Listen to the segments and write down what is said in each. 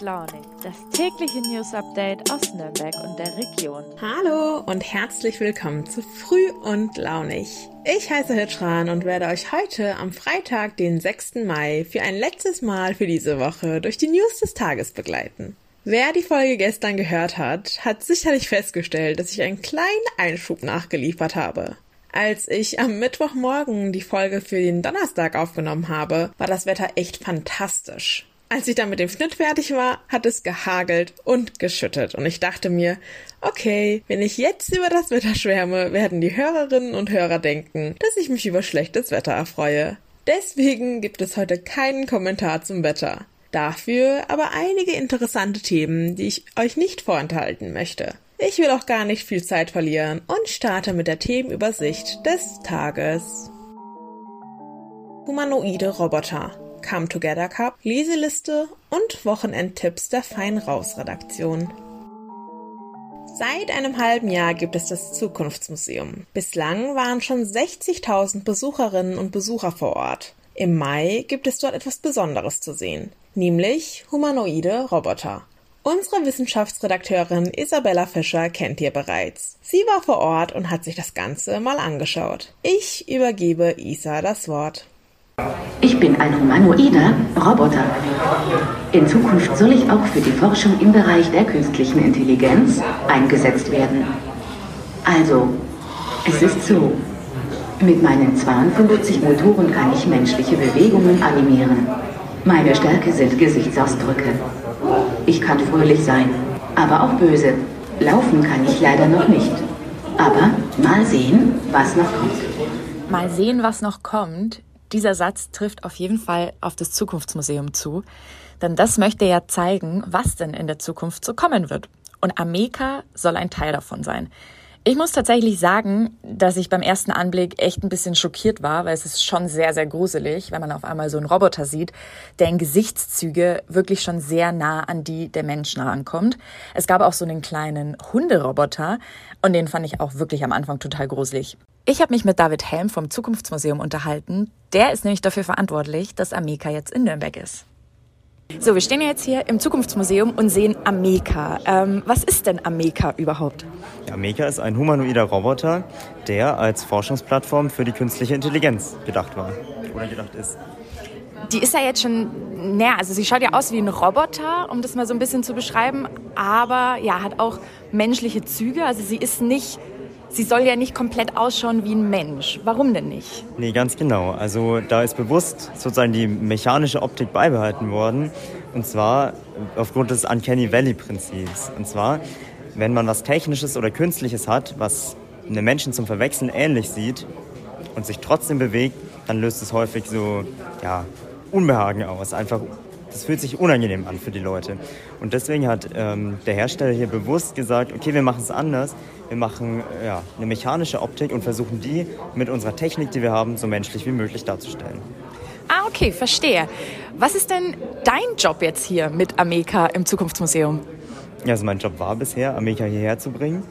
launig, das tägliche News Update aus Nürnberg und der Region. Hallo und herzlich willkommen zu Früh und launig. Ich heiße Hitschran und werde euch heute am Freitag, den 6. Mai, für ein letztes Mal für diese Woche durch die News des Tages begleiten. Wer die Folge gestern gehört hat, hat sicherlich festgestellt, dass ich einen kleinen Einschub nachgeliefert habe. Als ich am Mittwochmorgen die Folge für den Donnerstag aufgenommen habe, war das Wetter echt fantastisch. Als ich dann mit dem Schnitt fertig war, hat es gehagelt und geschüttet und ich dachte mir, okay, wenn ich jetzt über das Wetter schwärme, werden die Hörerinnen und Hörer denken, dass ich mich über schlechtes Wetter erfreue. Deswegen gibt es heute keinen Kommentar zum Wetter. Dafür aber einige interessante Themen, die ich euch nicht vorenthalten möchte. Ich will auch gar nicht viel Zeit verlieren und starte mit der Themenübersicht des Tages. Humanoide Roboter, Come Together Cup, Leseliste und Wochenendtipps der Fein Raus Redaktion. Seit einem halben Jahr gibt es das Zukunftsmuseum. Bislang waren schon 60.000 Besucherinnen und Besucher vor Ort. Im Mai gibt es dort etwas Besonderes zu sehen, nämlich humanoide Roboter. Unsere Wissenschaftsredakteurin Isabella Fischer kennt ihr bereits. Sie war vor Ort und hat sich das Ganze mal angeschaut. Ich übergebe Isa das Wort. Ich bin ein humanoider Roboter. In Zukunft soll ich auch für die Forschung im Bereich der künstlichen Intelligenz eingesetzt werden. Also, es ist so. Mit meinen 52 Motoren kann ich menschliche Bewegungen animieren. Meine Stärke sind Gesichtsausdrücke. Ich kann fröhlich sein, aber auch böse. Laufen kann ich leider noch nicht. Aber mal sehen, was noch kommt. Mal sehen, was noch kommt. Dieser Satz trifft auf jeden Fall auf das Zukunftsmuseum zu, denn das möchte ja zeigen, was denn in der Zukunft so kommen wird. Und Ameka soll ein Teil davon sein. Ich muss tatsächlich sagen, dass ich beim ersten Anblick echt ein bisschen schockiert war, weil es ist schon sehr, sehr gruselig, wenn man auf einmal so einen Roboter sieht, der in Gesichtszüge wirklich schon sehr nah an die der Menschen rankommt. Es gab auch so einen kleinen Hunderoboter und den fand ich auch wirklich am Anfang total gruselig. Ich habe mich mit David Helm vom Zukunftsmuseum unterhalten. Der ist nämlich dafür verantwortlich, dass Ameka jetzt in Nürnberg ist. So, wir stehen jetzt hier im Zukunftsmuseum und sehen Ameka. Ähm, was ist denn Ameka überhaupt? Ja, Ameka ist ein humanoider Roboter, der als Forschungsplattform für die künstliche Intelligenz gedacht war oder gedacht ist. Die ist ja jetzt schon, naja, also sie schaut ja aus wie ein Roboter, um das mal so ein bisschen zu beschreiben, aber ja, hat auch menschliche Züge. Also sie ist nicht sie soll ja nicht komplett ausschauen wie ein Mensch. Warum denn nicht? Nee, ganz genau. Also da ist bewusst sozusagen die mechanische Optik beibehalten worden. Und zwar aufgrund des Uncanny Valley-Prinzips. Und zwar, wenn man was Technisches oder Künstliches hat, was einem Menschen zum Verwechseln ähnlich sieht und sich trotzdem bewegt, dann löst es häufig so ja, Unbehagen aus. Einfach das fühlt sich unangenehm an für die Leute. Und deswegen hat ähm, der Hersteller hier bewusst gesagt, okay, wir machen es anders. Wir machen ja, eine mechanische Optik und versuchen die mit unserer Technik, die wir haben, so menschlich wie möglich darzustellen. Ah, okay, verstehe. Was ist denn dein Job jetzt hier mit Ameka im Zukunftsmuseum? Ja, also mein Job war bisher, Ameka hierher zu bringen.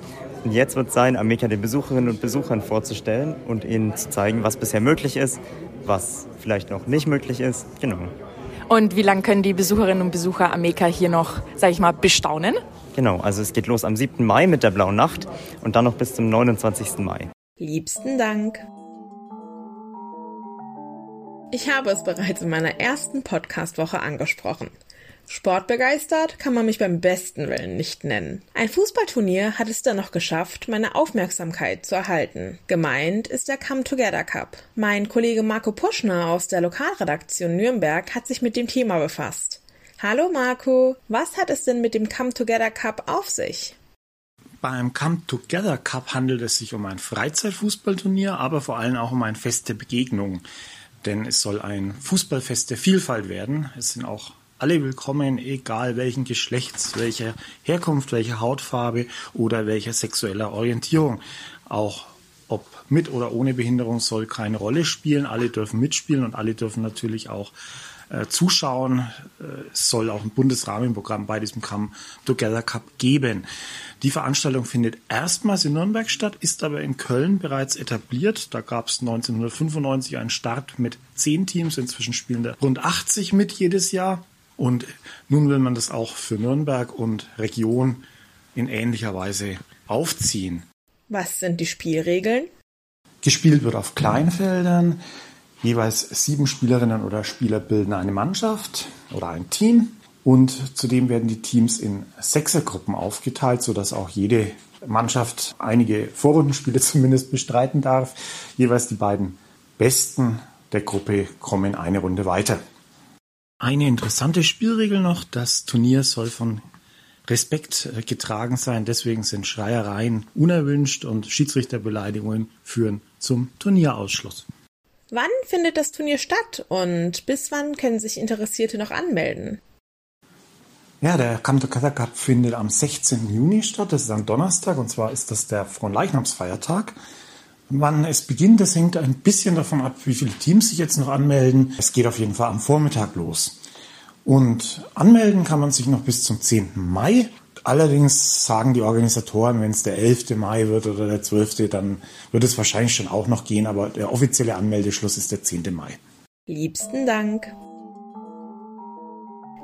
Und jetzt wird es sein, Ameka den Besucherinnen und Besuchern vorzustellen und ihnen zu zeigen, was bisher möglich ist, was vielleicht noch nicht möglich ist. Genau. Und wie lange können die Besucherinnen und Besucher Ameka hier noch, sag ich mal, bestaunen? Genau, also es geht los am 7. Mai mit der Blauen Nacht und dann noch bis zum 29. Mai. Liebsten Dank. Ich habe es bereits in meiner ersten Podcast-Woche angesprochen. Sportbegeistert kann man mich beim besten Willen nicht nennen. Ein Fußballturnier hat es dennoch geschafft, meine Aufmerksamkeit zu erhalten. Gemeint ist der Come Together Cup. Mein Kollege Marco Puschner aus der Lokalredaktion Nürnberg hat sich mit dem Thema befasst. Hallo Marco, was hat es denn mit dem Come Together Cup auf sich? Beim Come Together Cup handelt es sich um ein Freizeitfußballturnier, aber vor allem auch um eine feste Begegnung. Denn es soll ein Fußballfest der Vielfalt werden. Es sind auch alle willkommen, egal welchen Geschlechts, welcher Herkunft, welcher Hautfarbe oder welcher sexueller Orientierung. Auch ob mit oder ohne Behinderung soll keine Rolle spielen. Alle dürfen mitspielen und alle dürfen natürlich auch äh, zuschauen. Äh, es soll auch ein Bundesrahmenprogramm bei diesem Come Together Cup geben. Die Veranstaltung findet erstmals in Nürnberg statt, ist aber in Köln bereits etabliert. Da gab es 1995 einen Start mit zehn Teams. Inzwischen spielen da rund 80 mit jedes Jahr. Und nun will man das auch für Nürnberg und Region in ähnlicher Weise aufziehen. Was sind die Spielregeln? Gespielt wird auf Kleinfeldern. Jeweils sieben Spielerinnen oder Spieler bilden eine Mannschaft oder ein Team. Und zudem werden die Teams in Sechsergruppen aufgeteilt, sodass auch jede Mannschaft einige Vorrundenspiele zumindest bestreiten darf. Jeweils die beiden Besten der Gruppe kommen eine Runde weiter. Eine interessante Spielregel noch, das Turnier soll von Respekt äh, getragen sein, deswegen sind Schreiereien unerwünscht und Schiedsrichterbeleidigungen führen zum Turnierausschluss. Wann findet das Turnier statt und bis wann können sich Interessierte noch anmelden? Ja, der Together Cup findet am 16. Juni statt. Das ist am Donnerstag und zwar ist das der Fronleichnamsfeiertag. Wann es beginnt, das hängt ein bisschen davon ab, wie viele Teams sich jetzt noch anmelden. Es geht auf jeden Fall am Vormittag los. Und anmelden kann man sich noch bis zum 10. Mai. Allerdings sagen die Organisatoren, wenn es der 11. Mai wird oder der 12., dann wird es wahrscheinlich schon auch noch gehen, aber der offizielle Anmeldeschluss ist der 10. Mai. Liebsten Dank.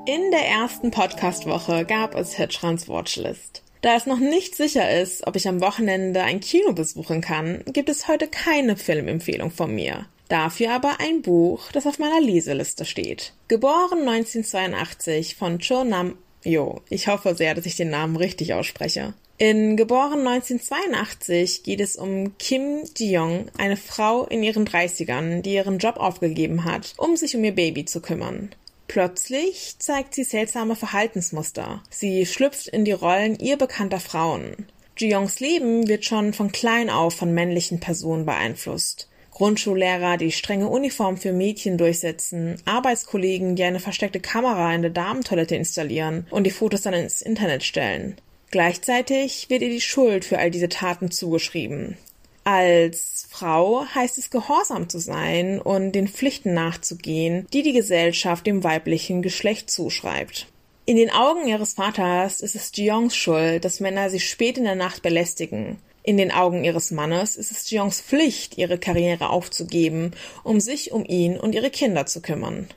In der ersten Podcast-Woche gab es Hitchrans Watchlist. Da es noch nicht sicher ist, ob ich am Wochenende ein Kino besuchen kann, gibt es heute keine Filmempfehlung von mir. Dafür aber ein Buch, das auf meiner Leseliste steht. Geboren 1982 von Cho Nam Jo, ich hoffe sehr, dass ich den Namen richtig ausspreche. In Geboren 1982 geht es um Kim Ji-young, eine Frau in ihren 30ern, die ihren Job aufgegeben hat, um sich um ihr Baby zu kümmern. Plötzlich zeigt sie seltsame Verhaltensmuster. Sie schlüpft in die Rollen ihr bekannter Frauen. Ji-Yongs Leben wird schon von klein auf von männlichen Personen beeinflusst. Grundschullehrer, die strenge Uniform für Mädchen durchsetzen, Arbeitskollegen, die eine versteckte Kamera in der Damentoilette installieren und die Fotos dann ins Internet stellen. Gleichzeitig wird ihr die Schuld für all diese Taten zugeschrieben. Als Frau heißt es gehorsam zu sein und den Pflichten nachzugehen, die die Gesellschaft dem weiblichen Geschlecht zuschreibt. In den Augen ihres Vaters ist es Jeongs Schuld, dass Männer sie spät in der Nacht belästigen. In den Augen ihres Mannes ist es Jeongs Pflicht, ihre Karriere aufzugeben, um sich um ihn und ihre Kinder zu kümmern.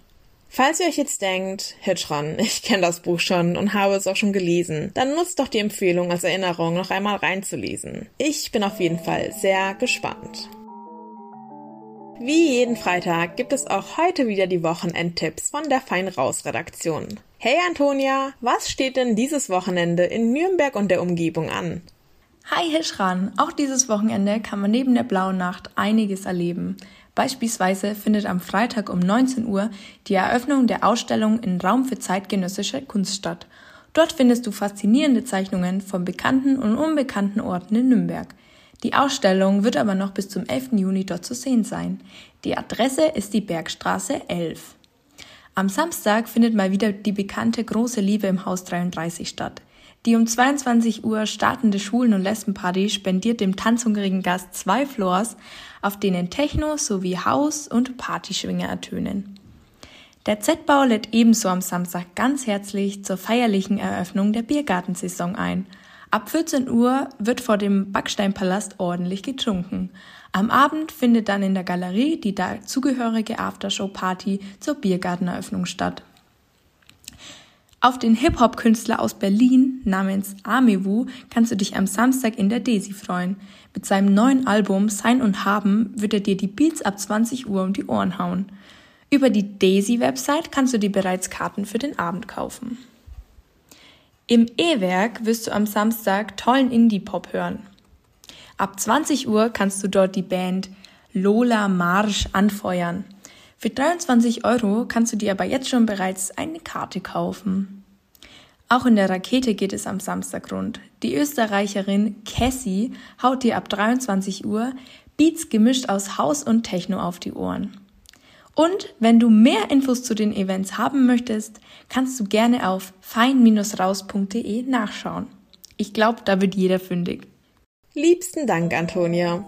Falls ihr euch jetzt denkt, Hitchran, ich kenne das Buch schon und habe es auch schon gelesen, dann nutzt doch die Empfehlung als Erinnerung, noch einmal reinzulesen. Ich bin auf jeden Fall sehr gespannt. Wie jeden Freitag gibt es auch heute wieder die Wochenendtipps von der Fein Raus Redaktion. Hey Antonia, was steht denn dieses Wochenende in Nürnberg und der Umgebung an? Hi Hischran, auch dieses Wochenende kann man neben der Blauen Nacht einiges erleben. Beispielsweise findet am Freitag um 19 Uhr die Eröffnung der Ausstellung in Raum für zeitgenössische Kunst statt. Dort findest du faszinierende Zeichnungen von bekannten und unbekannten Orten in Nürnberg. Die Ausstellung wird aber noch bis zum 11. Juni dort zu sehen sein. Die Adresse ist die Bergstraße 11. Am Samstag findet mal wieder die bekannte Große Liebe im Haus 33 statt. Die um 22 Uhr startende Schwulen- und Lesbenparty spendiert dem tanzhungrigen Gast zwei Floors, auf denen Techno sowie Haus- und Partyschwinge ertönen. Der Z-Bau lädt ebenso am Samstag ganz herzlich zur feierlichen Eröffnung der Biergartensaison ein. Ab 14 Uhr wird vor dem Backsteinpalast ordentlich getrunken. Am Abend findet dann in der Galerie die dazugehörige Aftershow-Party zur Biergarteneröffnung statt. Auf den Hip-Hop-Künstler aus Berlin namens Amewu kannst du dich am Samstag in der Desi freuen. Mit seinem neuen Album Sein und Haben wird er dir die Beats ab 20 Uhr um die Ohren hauen. Über die Daisy-Website kannst du dir bereits Karten für den Abend kaufen. Im E-Werk wirst du am Samstag tollen Indie-Pop hören. Ab 20 Uhr kannst du dort die Band Lola Marsch anfeuern. Für 23 Euro kannst du dir aber jetzt schon bereits eine Karte kaufen. Auch in der Rakete geht es am Samstag rund. Die Österreicherin Cassie haut dir ab 23 Uhr Beats gemischt aus Haus und Techno auf die Ohren. Und wenn du mehr Infos zu den Events haben möchtest, kannst du gerne auf fein-raus.de nachschauen. Ich glaube, da wird jeder fündig. Liebsten Dank, Antonia.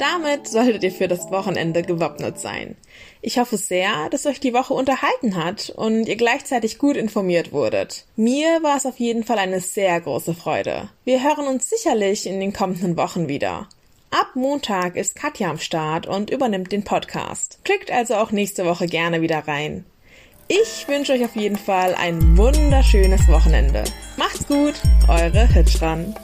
Damit solltet ihr für das Wochenende gewappnet sein. Ich hoffe sehr, dass euch die Woche unterhalten hat und ihr gleichzeitig gut informiert wurdet. Mir war es auf jeden Fall eine sehr große Freude. Wir hören uns sicherlich in den kommenden Wochen wieder. Ab Montag ist Katja am Start und übernimmt den Podcast. Klickt also auch nächste Woche gerne wieder rein. Ich wünsche euch auf jeden Fall ein wunderschönes Wochenende. Macht's gut, eure Hitschran.